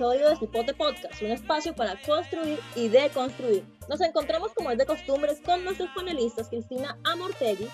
episodio de Cipote Podcast, un espacio para construir y deconstruir. Nos encontramos como es de costumbres con nuestros panelistas Cristina Amortegui,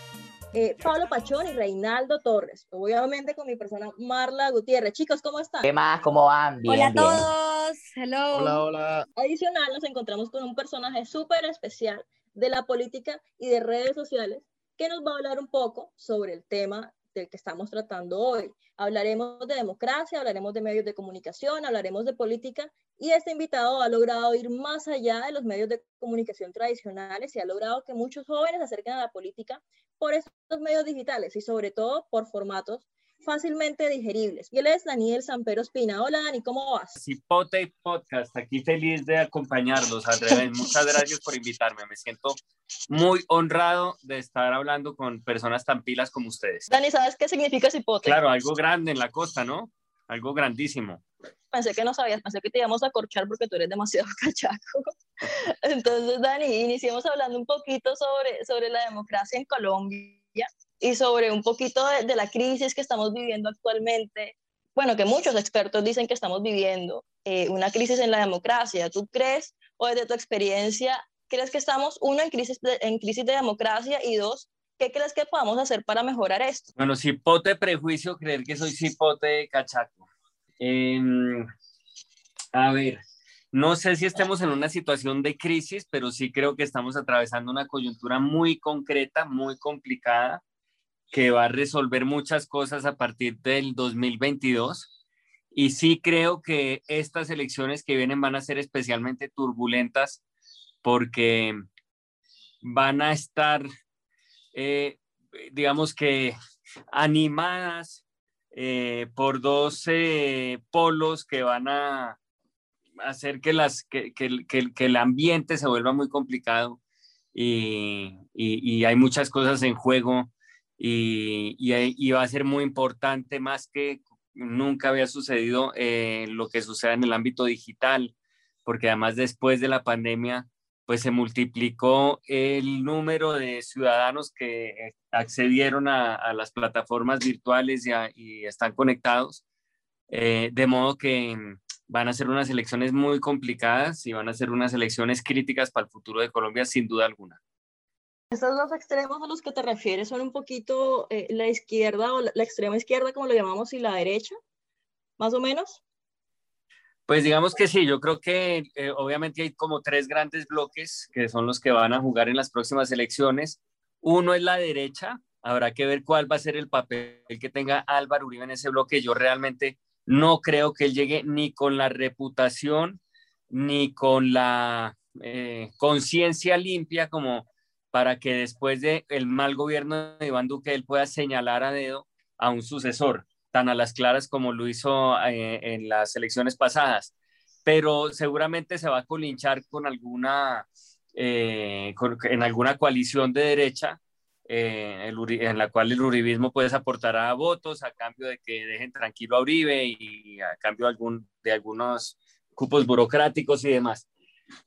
eh, Pablo Pachón y Reinaldo Torres. Obviamente con mi persona Marla Gutiérrez. Chicos, ¿cómo están? ¿Qué más? ¿Cómo van? Bien, hola a todos. Hello. Hola, hola. Adicional, nos encontramos con un personaje súper especial de la política y de redes sociales que nos va a hablar un poco sobre el tema del que estamos tratando hoy. Hablaremos de democracia, hablaremos de medios de comunicación, hablaremos de política y este invitado ha logrado ir más allá de los medios de comunicación tradicionales y ha logrado que muchos jóvenes se acerquen a la política por estos medios digitales y sobre todo por formatos fácilmente digeribles. Y él es Daniel Sampero Espina. Hola Dani, ¿cómo vas? Cipote Podcast, aquí feliz de acompañarlos. Al revés, muchas gracias por invitarme. Me siento muy honrado de estar hablando con personas tan pilas como ustedes. Dani, ¿sabes qué significa Cipote? Claro, algo grande en la costa, ¿no? Algo grandísimo. Pensé que no sabías, pensé que te íbamos a corchar porque tú eres demasiado cachaco. Entonces, Dani, iniciemos hablando un poquito sobre, sobre la democracia en Colombia y sobre un poquito de, la crisis que estamos viviendo actualmente. Bueno, que muchos expertos dicen que estamos viviendo eh, una crisis en la democracia. ¿Tú crees, o desde tu experiencia, crees que estamos, uno, en crisis de, en crisis de democracia y dos, ¿qué crees que podamos hacer para mejorar esto? Bueno, cipote prejuicio, creer que soy cipote cachaco. Em, a ver, no sé si estemos en una situación de crisis, pero sí creo que estamos atravesando una coyuntura muy concreta, muy complicada, que va a resolver muchas cosas a partir del 2022. Y sí creo que estas elecciones que vienen van a ser especialmente turbulentas porque van a estar, eh, digamos que, animadas eh, por dos eh, polos que van a hacer que, las, que, que, que, el ambiente se vuelva muy complicado y, y hay muchas cosas en juego y, y, va a ser muy importante más que nunca había sucedido eh, lo que sucede en el ámbito digital, porque además después de la pandemia, pues se multiplicó el número de ciudadanos que accedieron a, las plataformas virtuales y, están conectados, eh, de modo que van a ser unas elecciones muy complicadas y van a ser unas elecciones críticas para el futuro de Colombia, sin duda alguna. Estos dos extremos a los que te refieres son un poquito eh, la izquierda o la, extrema izquierda, como lo llamamos, y la derecha, más o menos. Pues digamos que sí, yo creo que eh, obviamente hay como tres grandes bloques que son los que van a jugar en las próximas elecciones. Uno es la derecha, habrá que ver cuál va a ser el papel que tenga Álvaro Uribe en ese bloque. Yo realmente no creo que él llegue ni con la reputación ni con la eh, conciencia limpia como para que después del el mal gobierno de Iván Duque él pueda señalar a dedo a un sucesor, tan a las claras como lo hizo eh, en las elecciones pasadas. Pero seguramente se va a colinchar con alguna, eh, en alguna coalición de derecha eh, en la cual el uribismo pues aportará votos a cambio de que dejen tranquilo a Uribe y a cambio de, algunos cupos burocráticos y demás.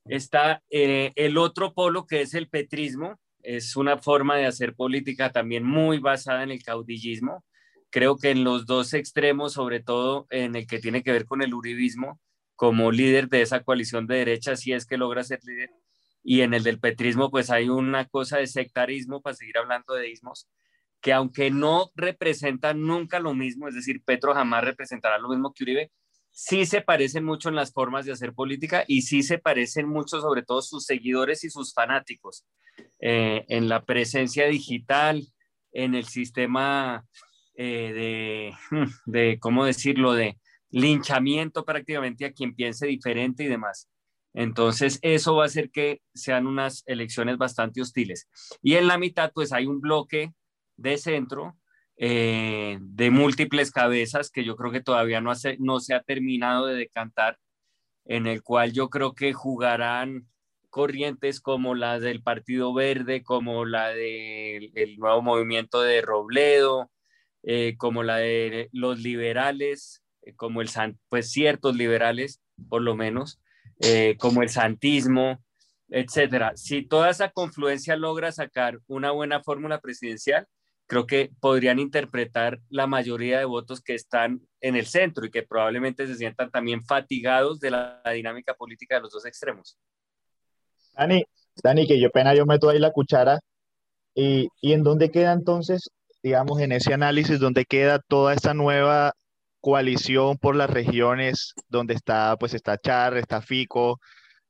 Está eh, el otro polo que es el petrismo, es una forma de hacer política también muy basada en el caudillismo. Creo que en los dos extremos, sobre todo en el que tiene que ver con el uribismo, como líder de esa coalición de derecha, si es que logra ser líder, y en el del petrismo, pues hay una cosa de sectarismo, para seguir hablando de ismos, que aunque no representan nunca lo mismo, es decir, Petro jamás representará lo mismo que Uribe, sí se parecen mucho en las formas de hacer política y sí se parecen mucho, sobre todo sus seguidores y sus fanáticos, eh, en la presencia digital, en el sistema eh, de, de, ¿cómo decirlo?, de linchamiento prácticamente a quien piense diferente y demás. Entonces, eso va a hacer que sean unas elecciones bastante hostiles. Y en la mitad, pues hay un bloque de centro eh, de múltiples cabezas que yo creo que todavía no, no se ha terminado de decantar, en el cual yo creo que jugarán corrientes como la del Partido Verde, como la del nuevo movimiento de Robledo, eh, como la de los liberales, eh, como el pues ciertos liberales, por lo menos, como el santismo, etcétera. Si toda esa confluencia logra sacar una buena fórmula presidencial, creo que podrían interpretar la mayoría de votos que están en el centro y que probablemente se sientan también fatigados de la, dinámica política de los dos extremos. Dani, Dani, que yo pena yo meto ahí la cuchara. ¿Y, y en dónde queda entonces, digamos, en ese análisis, dónde queda toda esta nueva coalición por las regiones, donde está, pues está Char, está Fico,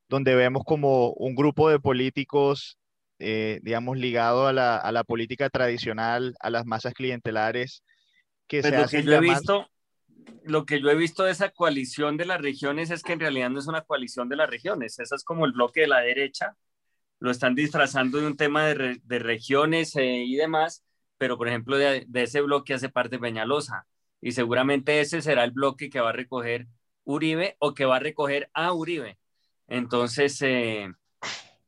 donde vemos como un grupo de políticos, eh, digamos, ligado a la, a la, política tradicional, a las masas clientelares, que pues se lo que yo he visto, lo que yo he visto de esa coalición de las regiones es que en realidad no es una coalición de las regiones, esa es como el bloque de la derecha, lo están disfrazando de un tema de, de regiones eh, y demás, pero por ejemplo de, de, ese bloque hace parte Peñalosa y seguramente ese será el bloque que va a recoger Uribe o que va a recoger a Uribe. Entonces, eh,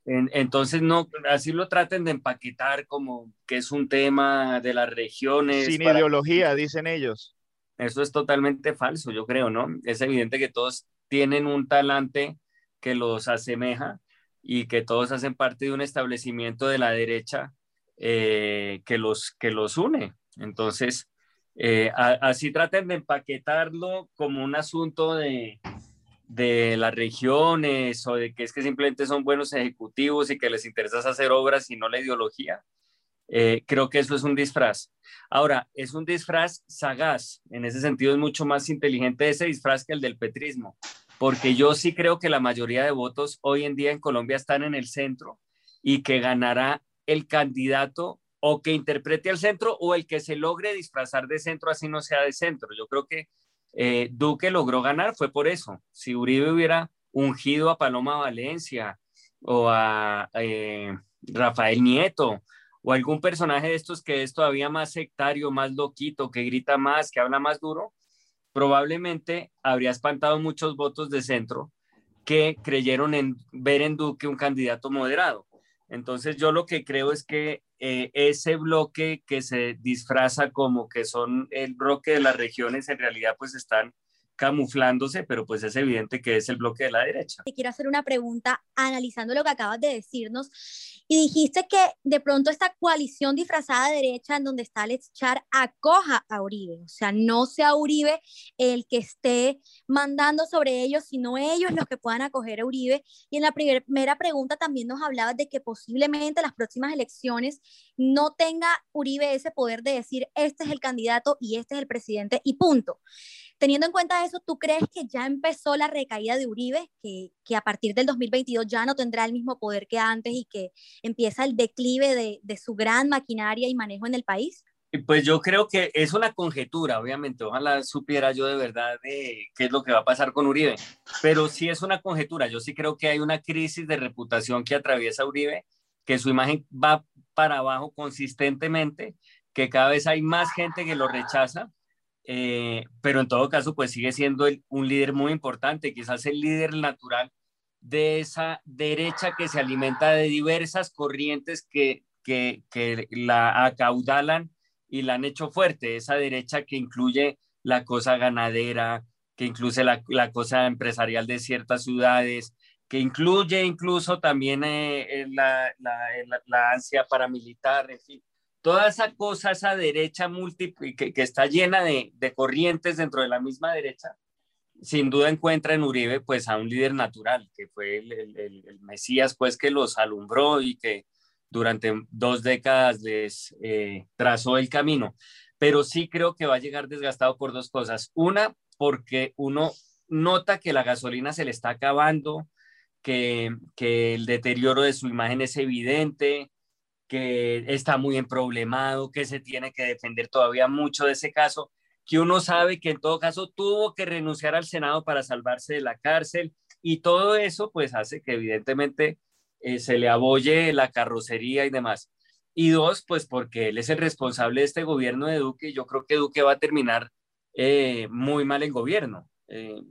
entonces no, así lo traten de empaquetar como que es un tema de las regiones. Sin ideología, dicen ellos. Eso es totalmente falso, yo creo, ¿no? Es evidente que todos tienen un talante que los asemeja y que todos hacen parte de un establecimiento de la derecha eh, que, los, que los une. Entonces, eh, así traten de empaquetarlo como un asunto de, de las regiones o de que es que simplemente son buenos ejecutivos y que les interesa hacer obras y no la ideología. Eh, creo que eso es un disfraz. Ahora, es un disfraz sagaz, en ese sentido es mucho más inteligente ese disfraz que el del petrismo, porque yo sí creo que la mayoría de votos hoy en día en Colombia están en el centro y que ganará el candidato o que interprete al centro o el que se logre disfrazar de centro así no sea de centro. Yo creo que eh, Duque logró ganar fue por eso. Si Uribe hubiera ungido a Paloma Valencia o a eh, Rafael Nieto o algún personaje de estos que es todavía más sectario, más loquito, que grita más, que habla más duro, probablemente habría espantado muchos votos de centro que creyeron en ver en Duque un candidato moderado. Entonces yo lo que creo es que eh, ese bloque que se disfraza como que son el bloque de las regiones, en realidad pues están camuflándose, pero pues es evidente que es el bloque de la derecha. Te quiero hacer una pregunta analizando lo que acabas de decirnos y dijiste que de pronto esta coalición disfrazada de derecha en donde está Alex Char acoja a Uribe, o sea, no sea Uribe el que esté mandando sobre ellos, sino ellos los que puedan acoger a Uribe. Y en la primera pregunta también nos hablabas de que posiblemente las próximas elecciones no tenga Uribe ese poder de decir este es el candidato y este es el presidente y punto. Teniendo en cuenta eso, ¿tú crees que ya empezó la recaída de Uribe, que, que, a partir del 2022 ya no tendrá el mismo poder que antes y que empieza el declive de, de su gran maquinaria y manejo en el país? Pues yo creo que es una conjetura, obviamente. Ojalá supiera yo de verdad de qué es lo que va a pasar con Uribe. Pero sí es una conjetura. Yo sí creo que hay una crisis de reputación que atraviesa Uribe, que su imagen va para abajo consistentemente, que cada vez hay más gente que lo rechaza eh, pero en todo caso, pues sigue siendo un líder muy importante, quizás el líder natural de esa derecha que se alimenta de diversas corrientes que, que, que la acaudalan y la han hecho fuerte, esa derecha que incluye la cosa ganadera, que incluye la, la cosa empresarial de ciertas ciudades, que incluye incluso también eh, la, la, la, ansia paramilitar, en fin toda esa cosa, esa derecha múltiple que, está llena de, corrientes dentro de la misma derecha, sin duda encuentra en Uribe pues a un líder natural, que fue el Mesías pues que los alumbró y que durante dos décadas les eh, trazó el camino. Pero sí creo que va a llegar desgastado por dos cosas. Una, porque uno nota que la gasolina se le está acabando, que, que el deterioro de su imagen es evidente, que está muy emproblemado, que se tiene que defender todavía mucho de ese caso, que uno sabe que en todo caso tuvo que renunciar al Senado para salvarse de la cárcel y todo eso pues hace que evidentemente eh, se le aboye la carrocería y demás. Y dos, pues porque él es el responsable de este gobierno de Duque y yo creo que Duque va a terminar eh, muy mal en gobierno. Eh,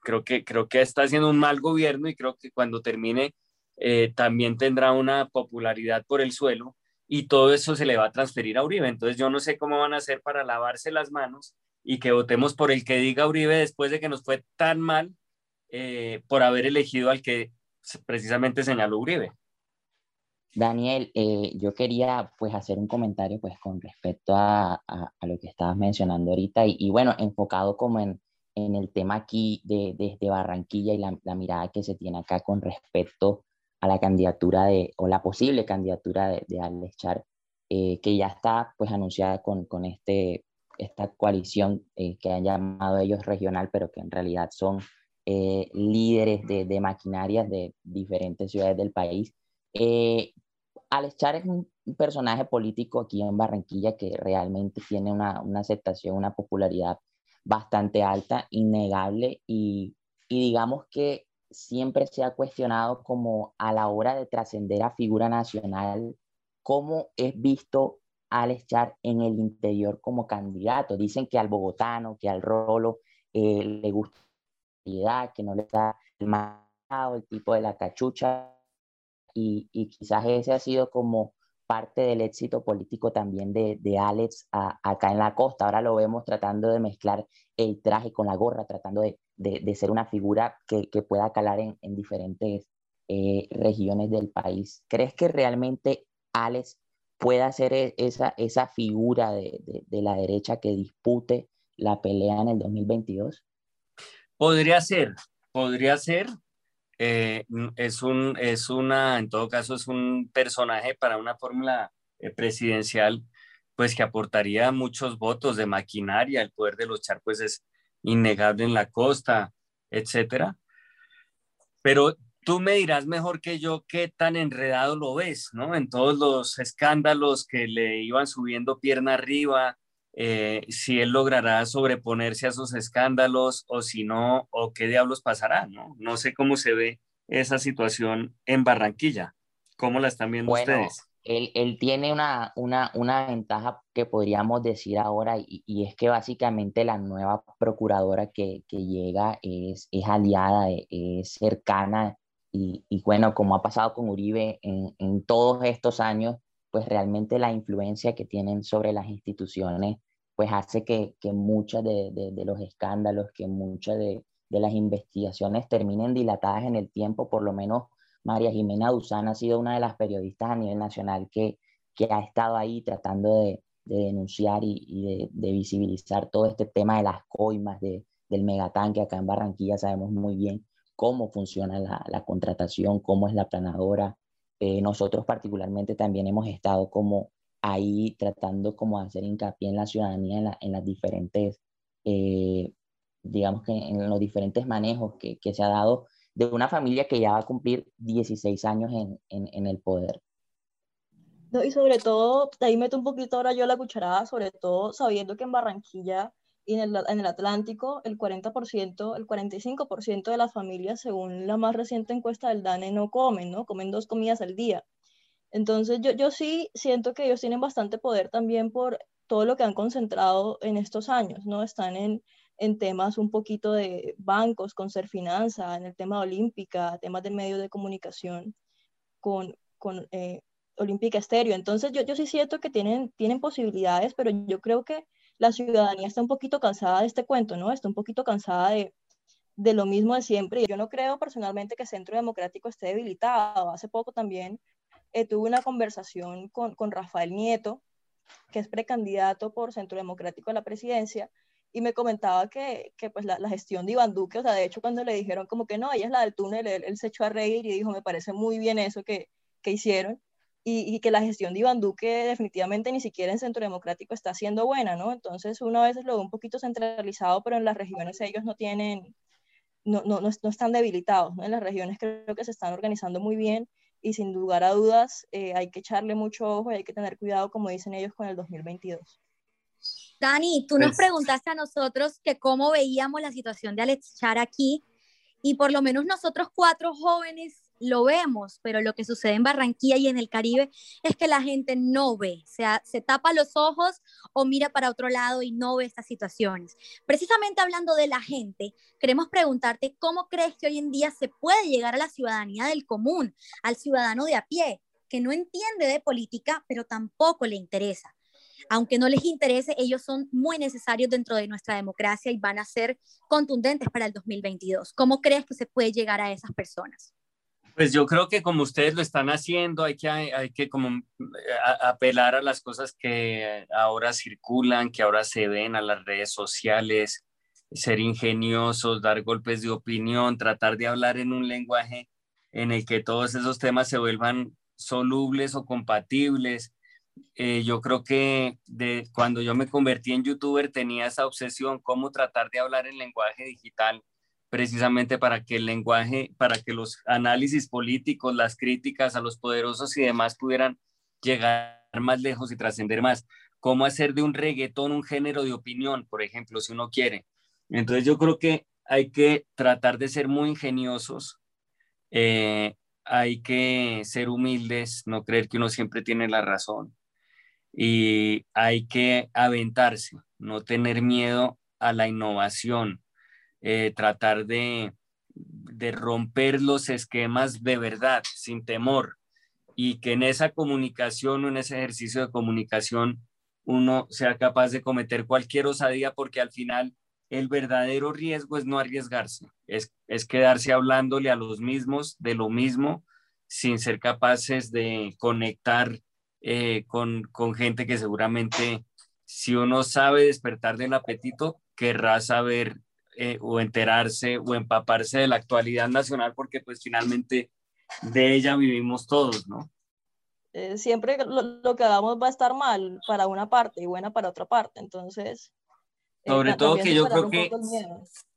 creo, que, creo que está haciendo un mal gobierno y creo que cuando termine eh, también tendrá una popularidad por el suelo y todo eso se le va a transferir a Uribe. Entonces yo no sé cómo van a hacer para lavarse las manos y que votemos por el que diga Uribe después de que nos fue tan mal eh, por haber elegido al que precisamente señaló Uribe. Daniel, eh, yo quería pues hacer un comentario pues con respecto a, a, lo que estabas mencionando ahorita y, y bueno, enfocado como en, en, el tema aquí de, desde Barranquilla y la, la, mirada que se tiene acá con respecto a la candidatura de, o la posible candidatura de, de Alex Char, eh, que ya está pues anunciada con, con este, esta coalición eh, que han llamado ellos regional, pero que en realidad son líderes de, de, maquinarias de diferentes ciudades del país. Eh, Alex Char es un personaje político aquí en Barranquilla que realmente tiene una, una aceptación, una popularidad bastante alta, innegable y, digamos que siempre se ha cuestionado como a la hora de trascender a figura nacional, cómo es visto Alex Char en el interior como candidato. Dicen que al bogotano, que al rolo eh, le gusta la que no le da el tipo de la cachucha, y, y, quizás ese ha sido como parte del éxito político también de, de Alex acá en la costa. Ahora lo vemos tratando de mezclar el traje con la gorra, tratando de, de, de ser una figura que, que pueda calar en, en diferentes eh, regiones del país. ¿Crees que realmente Alex pueda ser e, esa, esa figura de, de la derecha que dispute la pelea en el 2022? Podría ser, podría ser, eh, es, un, es una, en todo caso, es un personaje para una fórmula eh, presidencial, pues que aportaría muchos votos de maquinaria, el poder de luchar pues es innegable en la costa, etcétera. Pero tú me dirás mejor que yo qué tan enredado lo ves, ¿no? En todos los escándalos que le iban subiendo pierna arriba, eh, si él logrará sobreponerse a esos escándalos o si no, o qué diablos pasará, ¿no? No sé cómo se ve esa situación en Barranquilla. ¿Cómo la están viendo ustedes? Él, él, tiene una, una, una, ventaja que podríamos decir ahora y, y, es que básicamente la nueva procuradora que, que llega es, es aliada, es cercana y, y, bueno, como ha pasado con Uribe en, en todos estos años, pues realmente la influencia que tienen sobre las instituciones, pues hace que, que muchos de, de, de, los escándalos, que muchas de, de, las investigaciones terminen dilatadas en el tiempo. Por lo menos María Jimena Duzán ha sido una de las periodistas a nivel nacional que, que ha estado ahí tratando de, denunciar y, de, visibilizar todo este tema de las coimas, de, del megatanque. Acá en Barranquilla sabemos muy bien cómo funciona la, la contratación, cómo es la planadora, eh, nosotros particularmente también hemos estado como ahí tratando como de hacer hincapié en la ciudadanía, en las diferentes, eh, digamos que en los diferentes manejos que, que, se ha dado de una familia que ya va a cumplir 16 años en, en, en el poder. No, y sobre todo, ahí meto un poquito ahora yo la cucharada, sobre todo sabiendo que en Barranquilla y en el, en el Atlántico el 40%, el 45% de las familias, según la más reciente encuesta del DANE, no comen, ¿no? Comen dos comidas al día. Entonces yo, yo sí siento que ellos tienen bastante poder también por todo lo que han concentrado en estos años, ¿no? Están en, en temas un poquito de bancos, con ser finanza, en el tema olímpica, temas de medios de comunicación, con, con eh, Olímpica Estéreo. Entonces yo, yo sí siento que tienen, tienen posibilidades, pero yo creo que la ciudadanía está un poquito cansada de este cuento, ¿no? Está un poquito cansada de, de lo mismo de siempre. Yo no creo personalmente que Centro Democrático esté debilitado. Hace poco también eh, tuve una conversación con, con Rafael Nieto, que es precandidato por Centro Democrático a la presidencia, y me comentaba que, que pues la, la, gestión de Iván Duque, o sea, de hecho cuando le dijeron como que no, ella es la del túnel, él, él se echó a reír y dijo, me parece muy bien eso que, que hicieron, y, y, que la gestión de Iván Duque definitivamente ni siquiera en Centro Democrático está siendo buena, ¿no? Entonces uno a veces lo ve un poquito centralizado, pero en las regiones ellos no tienen, no, no, no, no están debilitados, ¿no? En las regiones creo que se están organizando muy bien y sin lugar a dudas eh, hay que echarle mucho ojo y hay que tener cuidado, como dicen ellos, con el 2022. Dani, tú nos pues, preguntaste a nosotros que cómo veíamos la situación de Alex Char aquí y por lo menos nosotros cuatro jóvenes lo vemos, pero lo que sucede en Barranquilla y en el Caribe es que la gente no ve, o sea, se tapa los ojos o mira para otro lado y no ve estas situaciones. Precisamente hablando de la gente, queremos preguntarte cómo crees que hoy en día se puede llegar a la ciudadanía del común, al ciudadano de a pie, que no entiende de política, pero tampoco le interesa. Aunque no les interese, ellos son muy necesarios dentro de nuestra democracia y van a ser contundentes para el 2022. ¿Cómo crees que se puede llegar a esas personas? Pues yo creo que como ustedes lo están haciendo, hay que, hay que como eh, apelar a las cosas que ahora circulan, que ahora se ven a las redes sociales, ser ingeniosos, dar golpes de opinión, tratar de hablar en un lenguaje en el que todos esos temas se vuelvan solubles o compatibles. Eh, yo creo que de, cuando yo me convertí en youtuber tenía esa obsesión, cómo tratar de hablar en lenguaje digital precisamente para que el lenguaje, para que los análisis políticos, las críticas a los poderosos y demás pudieran llegar más lejos y trascender más. Cómo hacer de un reggaetón un género de opinión, por ejemplo, si uno quiere. Entonces yo creo que hay que tratar de ser muy ingeniosos, eh, hay que ser humildes, no creer que uno siempre tiene la razón y hay que aventarse, no tener miedo a la innovación, eh, tratar de, de romper los esquemas de verdad, sin temor, y que en esa comunicación o en ese ejercicio de comunicación uno sea capaz de cometer cualquier osadía, porque al final el verdadero riesgo es no arriesgarse, es, es quedarse hablándole a los mismos de lo mismo sin ser capaces de conectar eh, con, con gente que seguramente si uno sabe despertar del apetito, querrá saber eh, o enterarse o empaparse de la actualidad nacional porque pues finalmente de ella vivimos todos, ¿no? Eh, siempre lo, que hagamos va a estar mal para una parte y buena para otra parte, entonces... Sobre todo que yo creo que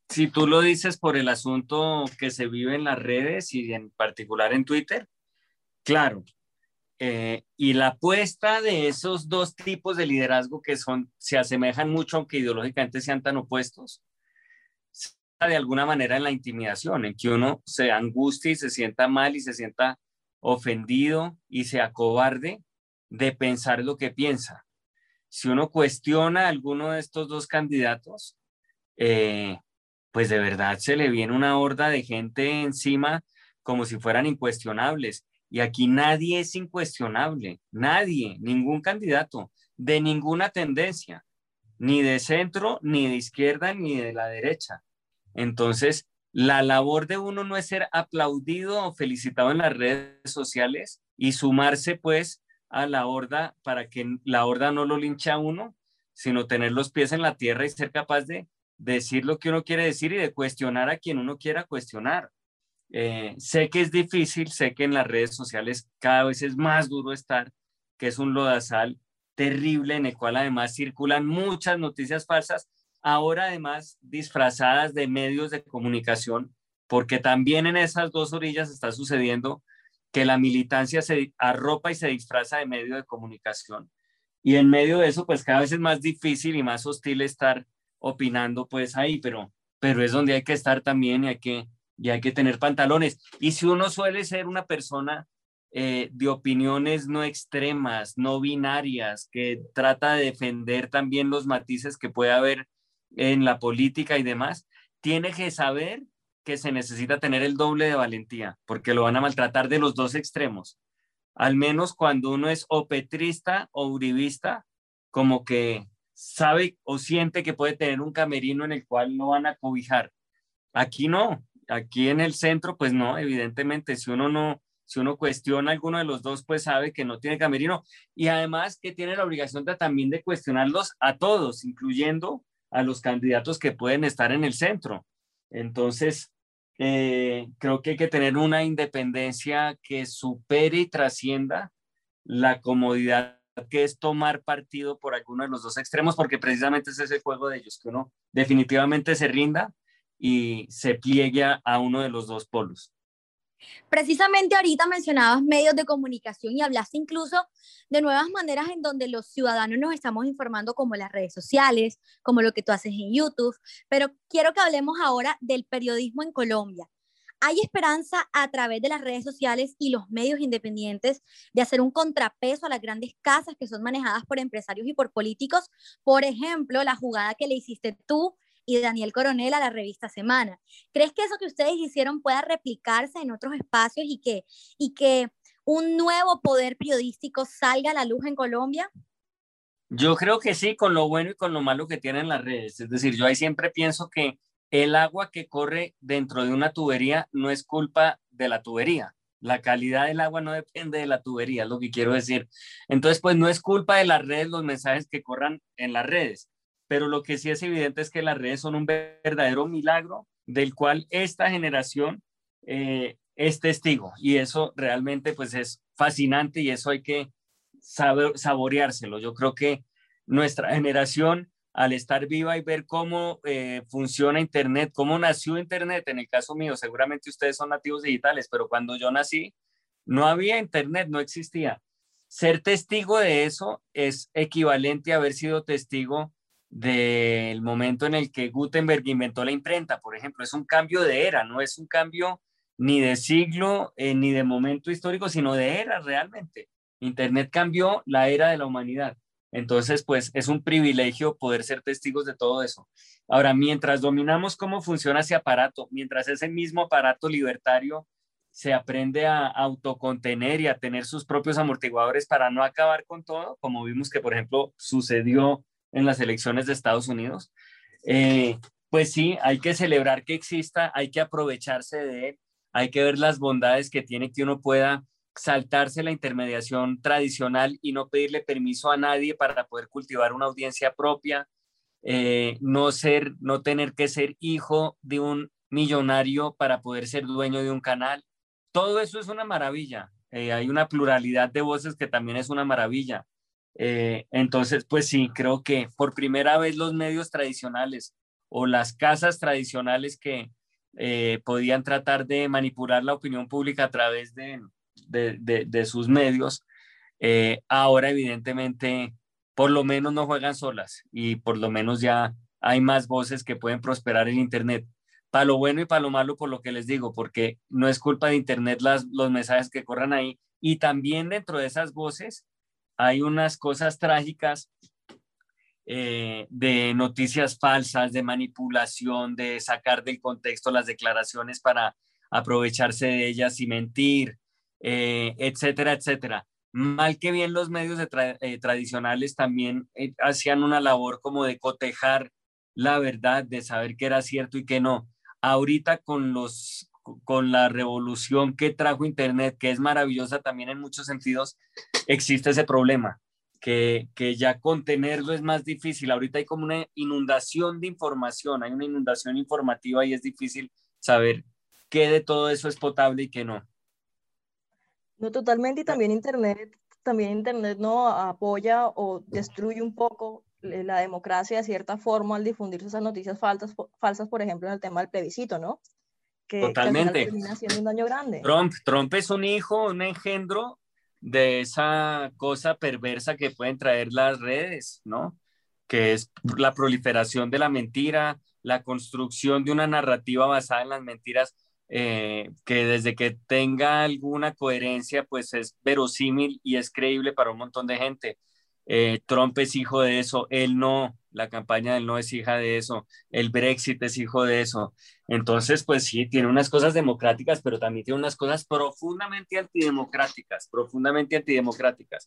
si tú lo dices por el asunto que se vive en las redes y en particular en Twitter, claro. Y la apuesta de esos dos tipos de liderazgo que son, se asemejan mucho, aunque ideológicamente sean tan opuestos, de alguna manera en la intimidación, en que uno se angustie y se sienta mal y se sienta ofendido y se acobarde de pensar lo que piensa. Si uno cuestiona a alguno de estos dos candidatos, eh, pues de verdad se le viene una horda de gente encima como si fueran incuestionables. Y aquí nadie es incuestionable, nadie, ningún candidato, de ninguna tendencia, ni de centro, ni de izquierda, ni de la derecha. Entonces, la labor de uno no es ser aplaudido o felicitado en las redes sociales y sumarse pues a la horda para que la horda no lo linche a uno, sino tener los pies en la tierra y ser capaz de decir lo que uno quiere decir y de cuestionar a quien uno quiera cuestionar. Eh, sé que es difícil, sé que en las redes sociales cada vez es más duro estar, que es un lodazal terrible en el cual además circulan muchas noticias falsas ahora además disfrazadas de medios de comunicación, porque también en esas dos orillas está sucediendo que la militancia se arropa y se disfraza de medio de comunicación. Y en medio de eso, pues cada vez es más difícil y más hostil estar opinando pues ahí, pero, pero es donde hay que estar también y hay que, y hay que tener pantalones. Y si uno suele ser una persona eh, de opiniones no extremas, no binarias, que trata de defender también los matices que puede haber en la política y demás, tiene que saber que se necesita tener el doble de valentía, porque lo van a maltratar de los dos extremos. Al menos cuando uno es o petrista o uribista, como que sabe o siente que puede tener un camerino en el cual no van a cobijar. Aquí no, aquí en el centro, pues no, evidentemente, si uno no, si uno cuestiona alguno de los dos, pues sabe que no tiene camerino y además que tiene la obligación también de cuestionarlos a todos, incluyendo a los candidatos que pueden estar en el centro. Entonces, eh, creo que hay que tener una independencia que supere y trascienda la comodidad que es tomar partido por alguno de los dos extremos, porque precisamente es el juego de ellos, que uno definitivamente se rinda y se pliegue a uno de los dos polos. Precisamente ahorita mencionabas medios de comunicación y hablaste incluso de nuevas maneras en donde los ciudadanos nos estamos informando como las redes sociales, como lo que tú haces en YouTube, pero quiero que hablemos ahora del periodismo en Colombia. ¿Hay esperanza a través de las redes sociales y los medios independientes de hacer un contrapeso a las grandes casas que son manejadas por empresarios y por políticos? Por ejemplo, la jugada que le hiciste tú y Daniel Coronel a la revista Semana. ¿Crees que eso que ustedes hicieron pueda replicarse en otros espacios y que, y que un nuevo poder periodístico salga a la luz en Colombia? Yo creo que sí, con lo bueno y con lo malo que tienen las redes. Es decir, yo ahí siempre pienso que el agua que corre dentro de una tubería no es culpa de la tubería, La calidad del agua no depende de la tubería, es lo que quiero decir. Entonces, pues no es culpa de las redes los mensajes que corran en las redes, pero lo que sí es evidente es que las redes son un verdadero milagro del cual esta generación eh, es testigo y eso realmente pues es fascinante y eso hay que saber, saboreárselo. Yo creo que nuestra generación al estar viva y ver cómo eh, funciona Internet, cómo nació Internet, en el caso mío, seguramente ustedes son nativos digitales, pero cuando yo nací, no había Internet, no existía. Ser testigo de eso es equivalente a haber sido testigo del momento en el que Gutenberg inventó la imprenta, por ejemplo. Es un cambio de era, no es un cambio ni de siglo eh, ni de momento histórico, sino de era realmente. Internet cambió la era de la humanidad. Entonces, pues es un privilegio poder ser testigos de todo eso. Ahora, mientras dominamos cómo funciona ese aparato, mientras ese mismo aparato libertario se aprende a autocontener y a tener sus propios amortiguadores para no acabar con todo, como vimos que, por ejemplo, sucedió en las elecciones de Estados Unidos, eh, pues sí, hay que celebrar que exista, hay que aprovecharse de él, hay que ver las bondades que tiene que uno pueda saltarse la intermediación tradicional y no pedirle permiso a nadie para poder cultivar una audiencia propia, eh, no ser, no tener que ser hijo de un millonario para poder ser dueño de un canal. Todo eso es una maravilla. Eh, hay una pluralidad de voces que también es una maravilla. Eh, entonces, pues sí, creo que por primera vez los medios tradicionales o las casas tradicionales que podían tratar de manipular la opinión pública a través de, de, sus medios, eh, ahora evidentemente por lo menos no juegan solas y por lo menos ya hay más voces que pueden prosperar en Internet. Para lo bueno y para lo malo, por lo que les digo, porque no es culpa de Internet las, los mensajes que corran ahí. Y también dentro de esas voces hay unas cosas trágicas eh, de noticias falsas, de manipulación, de sacar del contexto las declaraciones para aprovecharse de ellas y mentir, eh, etcétera, etcétera. Mal que bien los medios eh, tradicionales también eh, hacían una labor como de cotejar la verdad, de saber qué era cierto y qué no. Ahorita con los con la revolución que trajo Internet, que es maravillosa también en muchos sentidos, existe ese problema, que, que ya contenerlo es más difícil. Ahorita hay como una inundación de información, hay una inundación informativa y es difícil saber qué de todo eso es potable y qué no. No, totalmente, y también Internet, también Internet no apoya o destruye un poco la democracia de cierta forma al difundir esas noticias falsas, falsas, por ejemplo, en el tema del plebiscito, ¿no? Que, Totalmente. termina un daño grande. Trump, Trump es un hijo, un engendro de esa cosa perversa que pueden traer las redes, ¿no? Que es la proliferación de la mentira, la construcción de una narrativa basada en las mentiras eh, que desde que tenga alguna coherencia, pues es verosímil y es creíble para un montón de gente. Eh, Trump es hijo de eso, él no, la campaña del no es hija de eso, el Brexit es hijo de eso. Entonces, pues sí, tiene unas cosas democráticas, pero también tiene unas cosas profundamente antidemocráticas, profundamente antidemocráticas.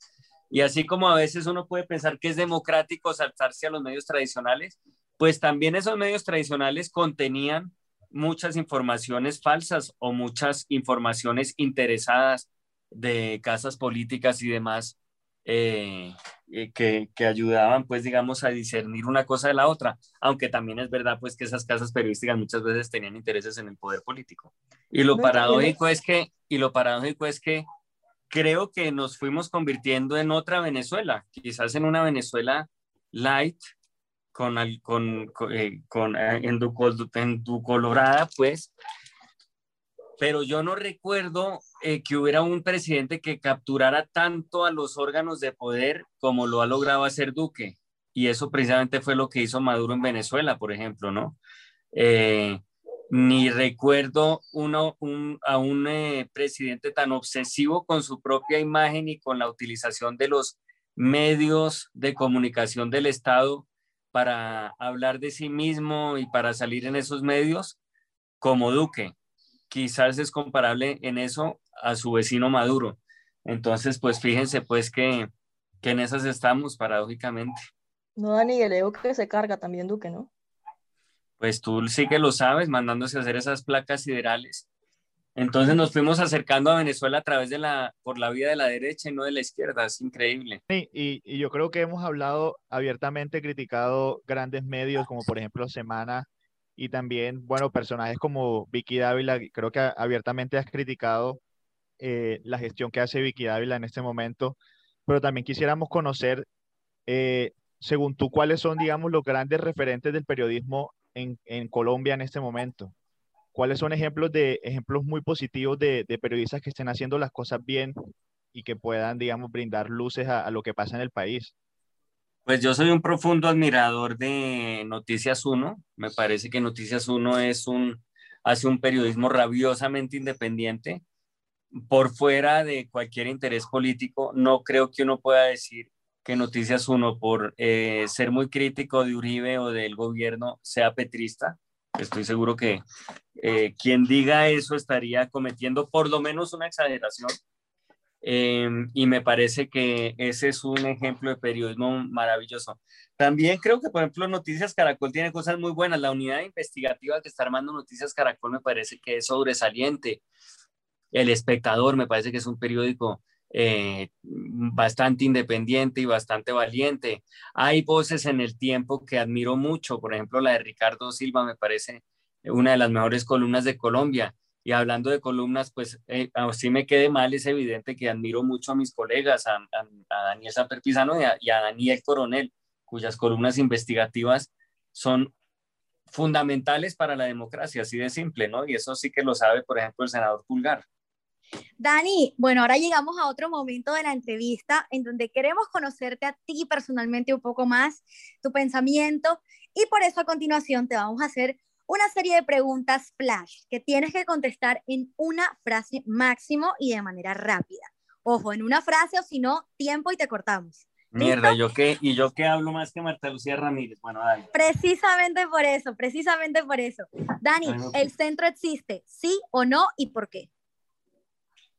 Y así como a veces uno puede pensar que es democrático saltarse a los medios tradicionales, pues también esos medios tradicionales contenían muchas informaciones falsas o muchas informaciones interesadas de casas políticas y demás eh, eh, que, que, ayudaban, pues, digamos, a discernir una cosa de la otra, aunque también es verdad, pues, que esas casas periodísticas muchas veces tenían intereses en el poder político. Y lo paradójico es que, y lo paradójico es que creo que nos fuimos convirtiendo en otra Venezuela, quizás en una Venezuela light, con, con, eh, con eh, en, tu, en, tu, colorada, pues, pero yo no recuerdo eh, que hubiera un presidente que capturara tanto a los órganos de poder como lo ha logrado hacer Duque. Y eso precisamente fue lo que hizo Maduro en Venezuela, por ejemplo, ¿no? ni recuerdo a un presidente tan obsesivo con su propia imagen y con la utilización de los medios de comunicación del Estado para hablar de sí mismo y para salir en esos medios como Duque. Quizás es comparable en eso a su vecino Maduro. Entonces, pues fíjense pues que, que en esas estamos paradójicamente. No, Dani, el ego que se carga también Duque, ¿no? Pues tú sí que lo sabes, mandándose a hacer esas placas siderales. Entonces nos fuimos acercando a Venezuela a través de la, por la vía de la derecha y no de la izquierda, es increíble. Y, y, yo creo que hemos hablado abiertamente, criticado grandes medios como por ejemplo Semana y también, bueno, personajes como Vicky Dávila, creo que abiertamente has criticado eh, la gestión que hace Vicky Dávila en este momento, pero también quisiéramos conocer, eh, según tú, cuáles son, digamos, los grandes referentes del periodismo en, en Colombia en este momento. ¿Cuáles son ejemplos, de, ejemplos muy positivos de, de, periodistas que estén haciendo las cosas bien y que puedan, digamos, brindar luces a, lo que pasa en el país? Pues yo soy un profundo admirador de Noticias 1. Me parece que Noticias 1 es un, hace un periodismo rabiosamente independiente. Por fuera de cualquier interés político, no creo que uno pueda decir que Noticias 1, por eh, ser muy crítico de Uribe o del gobierno, sea petrista Estoy seguro que eh, quien diga eso estaría cometiendo por lo menos una exageración. Em, y me parece que ese es un ejemplo de periodismo maravilloso. También creo que, por ejemplo, Noticias Caracol tiene cosas muy buenas. La unidad investigativa que está armando Noticias Caracol me parece que es sobresaliente. El Espectador me parece que es un periódico eh, bastante independiente y bastante valiente. Hay voces en el tiempo que admiro mucho, por ejemplo, la de Ricardo Silva me parece una de las mejores columnas de Colombia. Y hablando de columnas, pues eh, si me quede mal, es evidente que admiro mucho a mis colegas, a, Daniel Samper Pizano y y a Daniel Coronel, cuyas columnas investigativas son fundamentales para la democracia, así de simple, ¿no? Y eso sí que lo sabe, por ejemplo, el senador Pulgar. Dani, bueno, ahora llegamos a otro momento de la entrevista en donde queremos conocerte a ti personalmente un poco más, tu pensamiento, y por eso a continuación te vamos a hacer una serie de preguntas flash que tienes que contestar en una frase máximo y de manera rápida. Ojo, en una frase o si no, tiempo y te cortamos. Mierda, ¿yo qué? ¿Y yo qué hablo más que Marta Lucía Ramírez? Bueno, dale. Precisamente por eso, precisamente por eso. Dani, ¿el centro existe? ¿Sí o no? ¿Y por qué?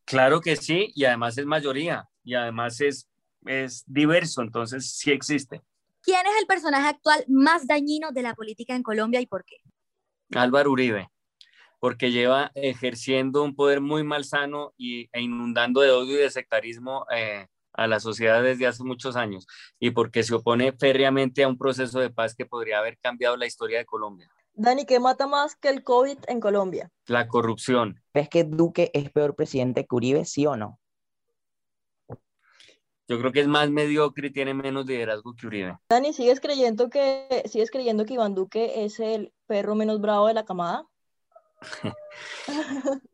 Claro que sí, y además es mayoría, y además es, es diverso, entonces sí existe. ¿Quién es el personaje actual más dañino de la política en Colombia y por qué? Álvaro Uribe, porque lleva ejerciendo un poder muy malsano y, e inundando de odio y de sectarismo eh, a la sociedad desde hace muchos años, y porque se opone férreamente a un proceso de paz que podría haber cambiado la historia de Colombia. Dani, ¿qué mata más que el COVID en Colombia? La corrupción. ¿Crees que Duque es peor presidente que Uribe, sí o no? Yo creo que es más mediocre y tiene menos liderazgo que Uribe. Dani, ¿sigues creyendo que, ¿sigues creyendo que Iván Duque es el perro menos bravo de la camada?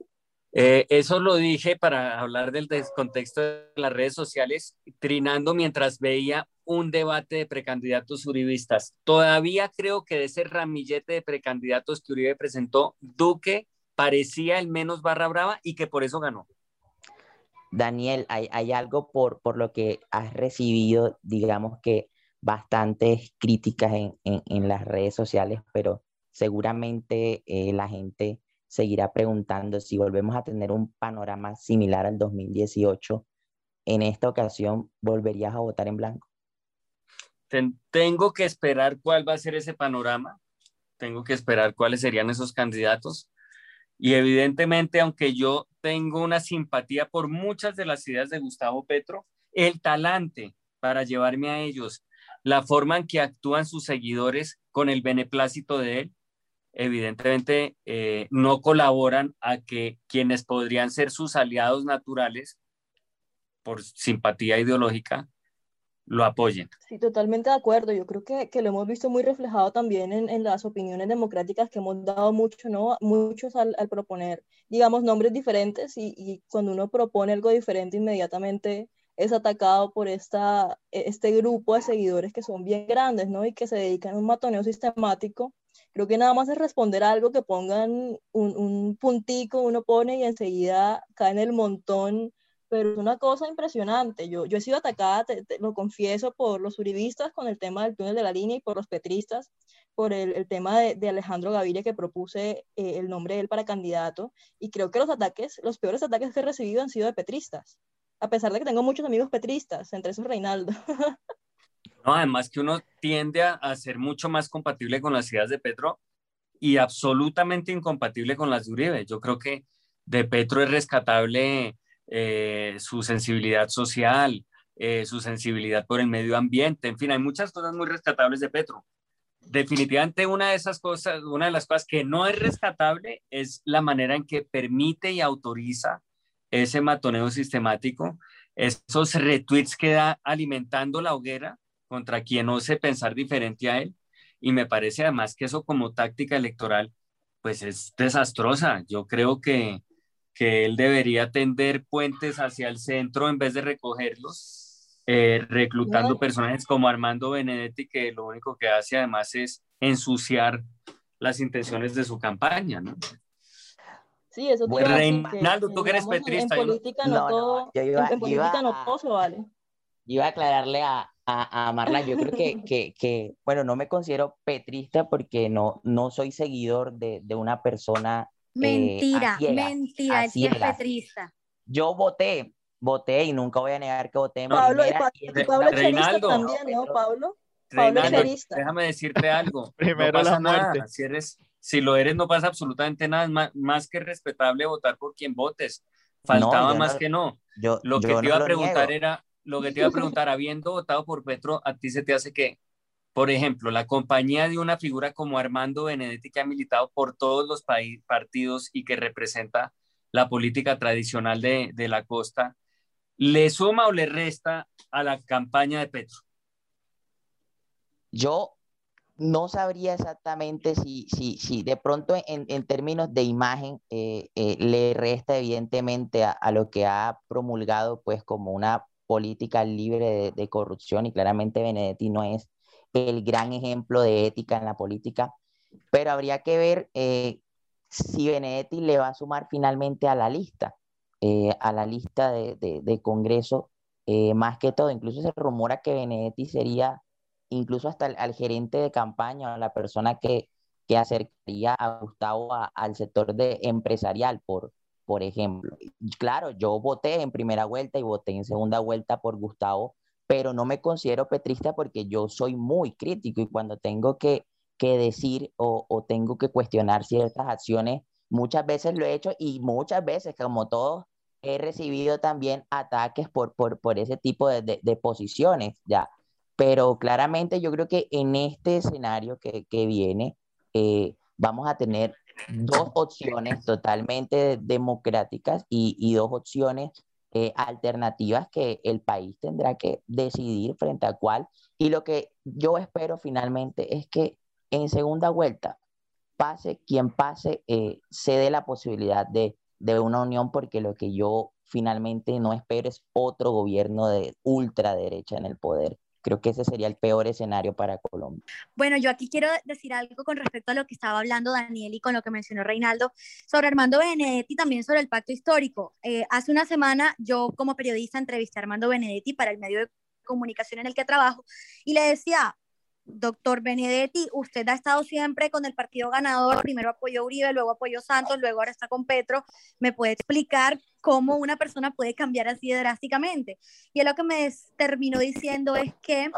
Eh, eso lo dije para hablar del descontexto de las redes sociales, trinando mientras veía un debate de precandidatos uribistas. Todavía creo que de ese ramillete de precandidatos que Uribe presentó, Duque parecía el menos barra brava y que por eso ganó. Daniel, hay, hay algo por, por lo que has recibido, digamos que bastantes críticas en, en, las redes sociales, pero seguramente eh, la gente seguirá preguntando si volvemos a tener un panorama similar al 2018. En esta ocasión, ¿volverías a votar en blanco? tengo que esperar cuál va a ser ese panorama. Tengo que esperar cuáles serían esos candidatos. Y evidentemente, aunque yo tengo una simpatía por muchas de las ideas de Gustavo Petro, el talante para llevarme a ellos, la forma en que actúan sus seguidores con el beneplácito de él, evidentemente eh, no colaboran a que quienes podrían ser sus aliados naturales por simpatía ideológica lo apoyen. Sí, totalmente de acuerdo. Yo creo que, que lo hemos visto muy reflejado también en, en, las opiniones democráticas que hemos dado mucho, ¿no? muchos al, al proponer, digamos, nombres diferentes y, y, cuando uno propone algo diferente inmediatamente es atacado por esta, este grupo de seguidores que son bien grandes, ¿no? Y que se dedican a un matoneo sistemático Creo que nada más es responder algo que pongan un, un puntico, uno pone y enseguida cae en el montón, pero es una cosa impresionante. Yo, yo he sido atacada, te, lo confieso, por los uribistas con el tema del túnel de la línea y por los petristas por el, el tema de, de, Alejandro Gaviria que propuse eh, el nombre de él para candidato y creo que los ataques, los peores ataques que he recibido han sido de petristas, a pesar de que tengo muchos amigos petristas, entre esos Reinaldo. No, además que uno tiende a, a, ser mucho más compatible con las ideas de Petro y absolutamente incompatible con las de Uribe. Yo creo que de Petro es rescatable eh, su sensibilidad social, eh, su sensibilidad por el medio ambiente, en fin, hay muchas cosas muy rescatables de Petro. Definitivamente una de esas cosas, una de las cosas que no es rescatable es la manera en que permite y autoriza ese matoneo sistemático, esos retweets que da alimentando la hoguera contra quien ose pensar diferente a él. Y me parece además que eso como táctica electoral, pues es desastrosa. Yo creo que, que él debería tender puentes hacia el centro en vez de recogerlos eh, reclutando personajes como Armando Benedetti, que lo único que hace además es ensuciar las intenciones de su campaña, ¿no? Sí, eso bueno, Reinaldo, tú que eres petrista. En, política no, todo, en, política no todo se vale. Iba a aclararle a, a, a Marla, yo creo que, que, que, bueno, no me considero petrista porque no, no soy seguidor de, de una persona. Eh, mentira, mentira, él es petrista. Yo voté voté y nunca voy a negar que voté. Pablo, y Pablo Reinaldo, también, ¿no, Pablo? Pablo déjame decirte algo. Primero no pasa Si, eres, si lo eres, no pasa absolutamente nada. Más, más que respetable votar por quien votes. Faltaba más que no. Yo, lo que te iba a preguntar era, lo que te iba a preguntar, habiendo votado por Petro, ¿a ti se te hace que, por ejemplo, la compañía de una figura como Armando Benedetti, que ha militado por todos los partidos y que representa la política tradicional de, de la costa, ¿Le suma o le resta a la campaña de Petro? Yo no sabría exactamente si, si, si de pronto en, en términos de imagen eh, eh, le resta evidentemente a, lo que ha promulgado pues como una política libre de, corrupción y claramente Benedetti no es el gran ejemplo de ética en la política, pero habría que ver eh, si Benedetti le va a sumar finalmente a la lista. Eh, a la lista de, Congreso, eh, más que todo, incluso se rumora que Benedetti sería incluso hasta el, al gerente de campaña o la persona que, que acercaría a Gustavo al sector de empresarial, por, por ejemplo. Claro, yo voté en primera vuelta y voté en segunda vuelta por Gustavo, pero no me considero petrista porque yo soy muy crítico y cuando tengo que, que decir o, o tengo que cuestionar ciertas acciones, Muchas veces lo he hecho y muchas veces, como todos, he recibido también ataques por, por, por ese tipo de, de, posiciones, ya. Pero claramente yo creo que en este escenario que, que viene, eh, vamos a tener dos opciones totalmente democráticas y, y dos opciones eh, alternativas que el país tendrá que decidir frente a cuál. Y lo que yo espero finalmente es que en segunda vuelta pase quien pase, eh, se dé la posibilidad de, de una unión, porque lo que yo finalmente no espero es otro gobierno de ultraderecha en el poder. Creo que ese sería el peor escenario para Colombia. Bueno, yo aquí quiero decir algo con respecto a lo que estaba hablando Daniel y con lo que mencionó Reinaldo sobre Armando Benedetti también sobre el pacto histórico. Eh, hace una semana yo como periodista entrevisté a Armando Benedetti para el medio de comunicación en el que trabajo y le decía, doctor Benedetti, usted ha estado siempre con el partido ganador, primero apoyó Uribe, luego apoyó a Santos, luego ahora está con Petro. ¿Me puede explicar cómo una persona puede cambiar así drásticamente? Y lo que me terminó diciendo es que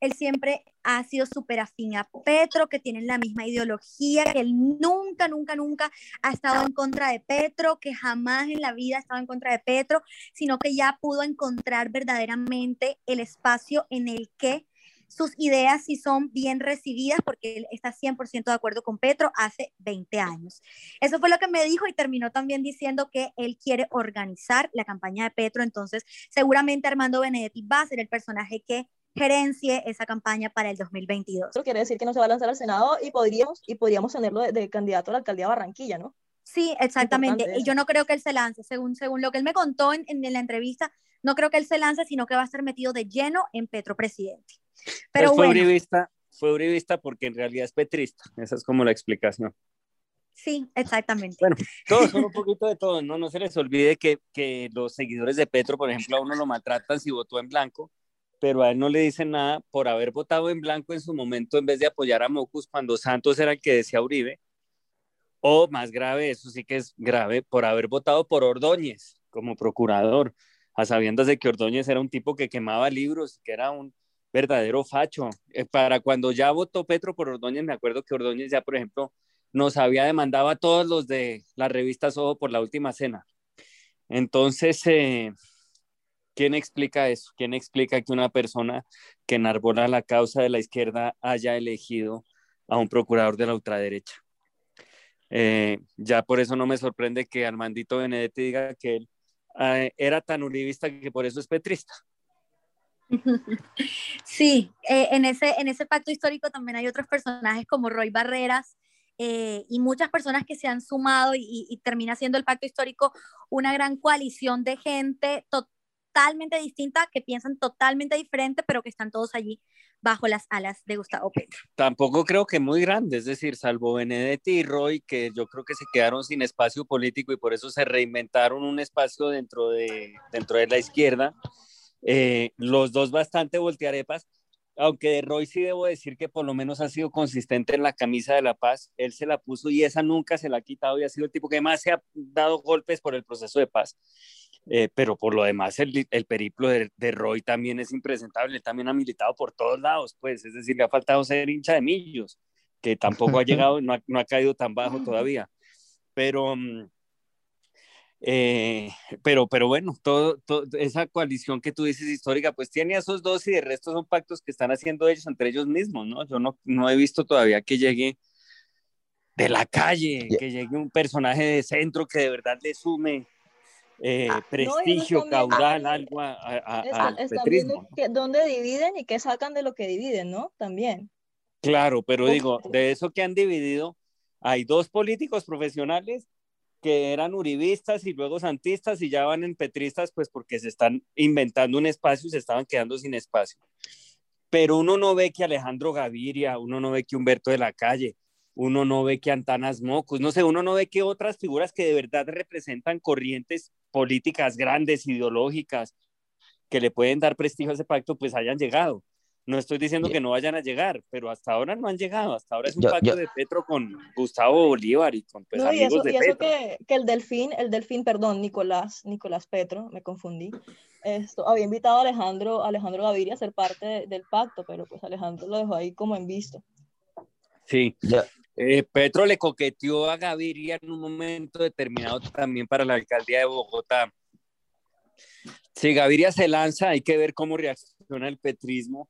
él siempre ha sido súper afín a Petro, que tienen la misma ideología, que él nunca, nunca, nunca ha estado en contra de Petro, que jamás en la vida ha estado en contra de Petro, sino que ya pudo encontrar verdaderamente el espacio en el que sus ideas sí son bien recibidas porque él está 100% de acuerdo con Petro hace 20 años. Eso fue lo que me dijo y terminó también diciendo que él quiere organizar la campaña de Petro, entonces seguramente Armando Benedetti va a ser el personaje que gerencie esa campaña para el 2022. Eso quiere decir que no se va a lanzar al Senado y podríamos, y podríamos tenerlo de, candidato a la alcaldía de Barranquilla, ¿no? Sí, exactamente. Y yo no creo que él se lance, según, según lo que él me contó en, en la entrevista, no creo que él se lance, sino que va a estar metido de lleno en Petro presidente. Pero fue uribista, fue uribista porque en realidad es petrista. Esa es como la explicación. Sí, exactamente. Bueno, todos son un poquito de todo, ¿no? No se les olvide que, que los seguidores de Petro, por ejemplo, a uno lo maltratan si votó en blanco, pero a él no le dicen nada por haber votado en blanco en su momento en vez de apoyar a Mocus cuando Santos era el que decía Uribe. O más grave, eso sí que es grave, por haber votado por Ordóñez como procurador, a sabiendas de que Ordóñez era un tipo que quemaba libros, que era un verdadero facho. Eh, para cuando ya votó Petro por Ordóñez, me acuerdo que Ordóñez ya, por ejemplo, nos había demandado a todos los de la revista Soho por la última cena. Entonces, eh, ¿quién explica eso? ¿Quién explica que una persona que enarbola la causa de la izquierda haya elegido a un procurador de la ultraderecha? Eh, ya por eso no me sorprende que Armandito Benedetti diga que él eh, era tan uribista que por eso es petrista. Sí, eh, en, ese, en ese pacto histórico también hay otros personajes como Roy Barreras y muchas personas que se han sumado y, y, termina siendo el pacto histórico una gran coalición de gente totalmente distinta, que piensan totalmente diferente, pero que están todos allí bajo las alas de Gustavo Petro. Tampoco creo que muy grande, es decir, salvo Benedetti y Roy, que yo creo que se quedaron sin espacio político y por eso se reinventaron un espacio dentro de, dentro de la izquierda. Eh, los dos bastante voltearepas, aunque de Roy sí debo decir que por lo menos ha sido consistente en la camisa de la paz, él se la puso y esa nunca se la ha quitado y ha sido el tipo que más se ha dado golpes por el proceso de paz. Eh, pero por lo demás el, el periplo de, de, Roy también es impresentable, él también ha militado por todos lados, pues, es decir, le ha faltado ser hincha de millos, que tampoco ha llegado, no ha, no ha caído tan bajo todavía, pero, mm, eh, pero, pero bueno, todo, todo, esa coalición que tú dices histórica, pues tiene a esos dos y de resto son pactos que están haciendo ellos entre ellos mismos, ¿no? Yo no, no he visto todavía que llegue de la calle, que llegue un personaje de centro que de verdad le sume eh, ah, prestigio, no, caudal, algo a, a, al viendo que, dónde dividen y qué sacan de lo que dividen, ¿no? También. Claro, pero digo, de eso que han dividido, hay dos políticos profesionales que eran uribistas y luego santistas y ya van en petristas, pues porque se están inventando un espacio y se estaban quedando sin espacio. Pero uno no ve que Alejandro Gaviria, uno no ve que Humberto de la Calle, uno no ve que Antanas Mocus, no sé, uno no ve que otras figuras que de verdad representan corrientes políticas grandes, ideológicas, que le pueden dar prestigio a ese pacto, pues hayan llegado. No estoy diciendo que no vayan a llegar, pero hasta ahora no han llegado. Hasta ahora es un yo, pacto yo... de Petro con Gustavo Bolívar y con pues, no, amigos y eso, de y eso Petro. Que, que, el delfín, el delfín, perdón, Nicolás, Nicolás Petro, me confundí. Esto, había invitado a Alejandro, Alejandro Gaviria a ser parte de, del pacto, pero pues Alejandro lo dejó ahí como en visto. Sí, ya. Eh, Petro le coqueteó a Gaviria en un momento determinado también para la alcaldía de Bogotá. Si Gaviria se lanza, hay que ver cómo reacciona el petrismo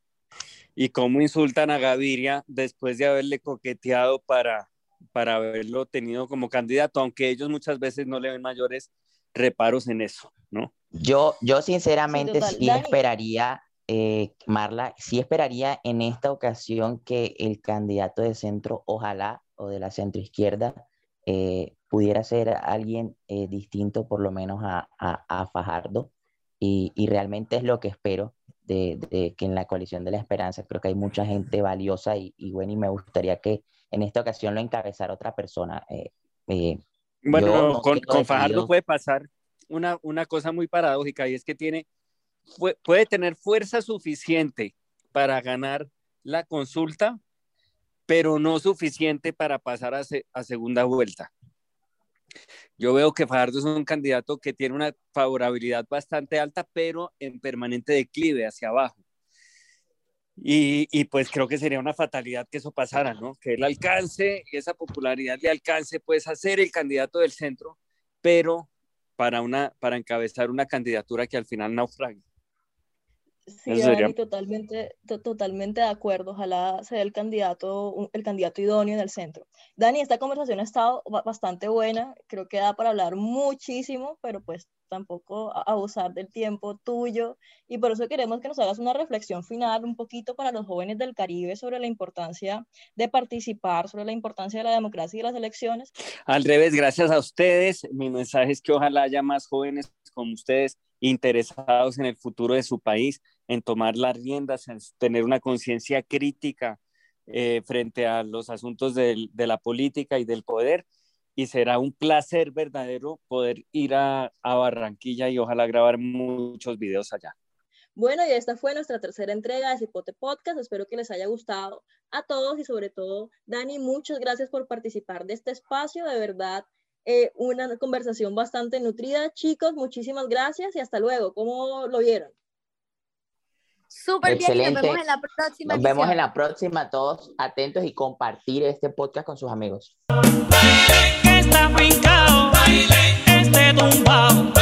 y cómo insultan a Gaviria después de haberle coqueteado para, para haberlo tenido como candidato, aunque ellos muchas veces no le ven mayores reparos en eso, ¿no? Yo, yo sinceramente sí, sí esperaría, eh, Marla, sí esperaría en esta ocasión que el candidato de centro, ojalá, o de la centroizquierda, eh, pudiera ser alguien eh, distinto por lo menos a, a, a Fajardo. Y, y, realmente es lo que espero de, de, que en la coalición de la esperanza creo que hay mucha gente valiosa y, y bueno, y me gustaría que en esta ocasión lo encabezara otra persona. Eh, eh, bueno, no con, con Fajardo puede pasar una, una cosa muy paradójica y es que tiene, puede, puede tener fuerza suficiente para ganar la consulta, pero no suficiente para pasar a, se, a segunda vuelta. Yo veo que Fajardo es un candidato que tiene una favorabilidad bastante alta, pero en permanente declive hacia abajo. Y, y, pues creo que sería una fatalidad que eso pasara, ¿no? Que él alcance, esa popularidad le alcance, pues a ser el candidato del centro, pero para, una, para encabezar una candidatura que al final naufrague. Sí, Dani, totalmente, to, totalmente de acuerdo. Ojalá sea el candidato, el candidato idóneo en el centro. Dani, esta conversación ha estado bastante buena. Creo que da para hablar muchísimo, pero pues tampoco abusar del tiempo tuyo. Y por eso queremos que nos hagas una reflexión final un poquito para los jóvenes del Caribe sobre la importancia de participar, sobre la importancia de la democracia y de las elecciones. Al revés, gracias a ustedes. Mi mensaje es que ojalá haya más jóvenes como ustedes interesados en el futuro de su país, en tomar las riendas, en tener una conciencia crítica eh, frente a los asuntos de, de, la política y del poder. Y será un placer verdadero poder ir a, a Barranquilla y ojalá grabar muchos videos allá. Bueno, y esta fue nuestra tercera entrega de Cipote Podcast. Espero que les haya gustado a todos y sobre todo, Dani, muchas gracias por participar de este espacio. De verdad, eh, una conversación bastante nutrida. Chicos, muchísimas gracias y hasta luego. ¿Cómo lo vieron? Súper bien y nos Excelente. vemos en la próxima Nos vemos en la próxima, todos atentos y compartir este podcast con sus amigos. que está picado, este tumbao,